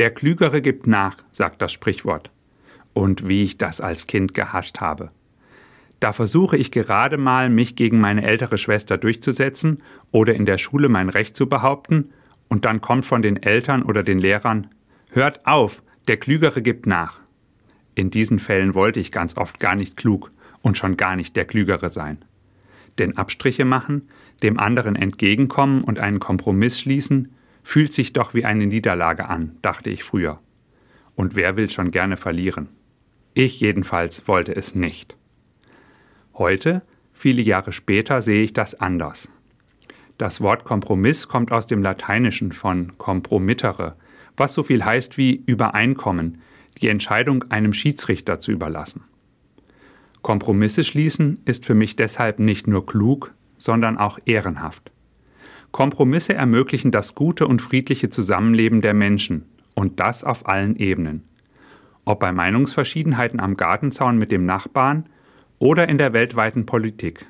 Der Klügere gibt nach, sagt das Sprichwort. Und wie ich das als Kind gehasst habe. Da versuche ich gerade mal, mich gegen meine ältere Schwester durchzusetzen oder in der Schule mein Recht zu behaupten, und dann kommt von den Eltern oder den Lehrern, hört auf, der Klügere gibt nach. In diesen Fällen wollte ich ganz oft gar nicht klug und schon gar nicht der Klügere sein. Denn Abstriche machen, dem anderen entgegenkommen und einen Kompromiss schließen, fühlt sich doch wie eine Niederlage an, dachte ich früher. Und wer will schon gerne verlieren? Ich jedenfalls wollte es nicht. Heute, viele Jahre später, sehe ich das anders. Das Wort Kompromiss kommt aus dem Lateinischen von compromittere, was so viel heißt wie Übereinkommen, die Entscheidung einem Schiedsrichter zu überlassen. Kompromisse schließen ist für mich deshalb nicht nur klug, sondern auch ehrenhaft. Kompromisse ermöglichen das gute und friedliche Zusammenleben der Menschen und das auf allen Ebenen. Ob bei Meinungsverschiedenheiten am Gartenzaun mit dem Nachbarn oder in der weltweiten Politik.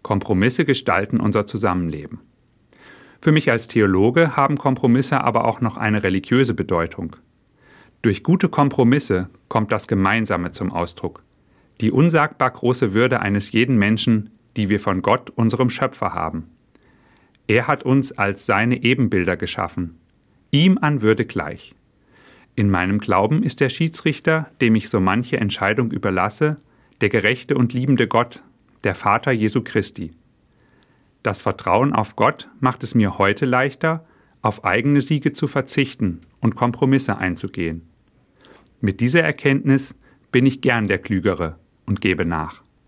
Kompromisse gestalten unser Zusammenleben. Für mich als Theologe haben Kompromisse aber auch noch eine religiöse Bedeutung. Durch gute Kompromisse kommt das Gemeinsame zum Ausdruck. Die unsagbar große Würde eines jeden Menschen, die wir von Gott, unserem Schöpfer, haben. Er hat uns als seine Ebenbilder geschaffen, ihm an Würde gleich. In meinem Glauben ist der Schiedsrichter, dem ich so manche Entscheidung überlasse, der gerechte und liebende Gott, der Vater Jesu Christi. Das Vertrauen auf Gott macht es mir heute leichter, auf eigene Siege zu verzichten und Kompromisse einzugehen. Mit dieser Erkenntnis bin ich gern der Klügere und gebe nach.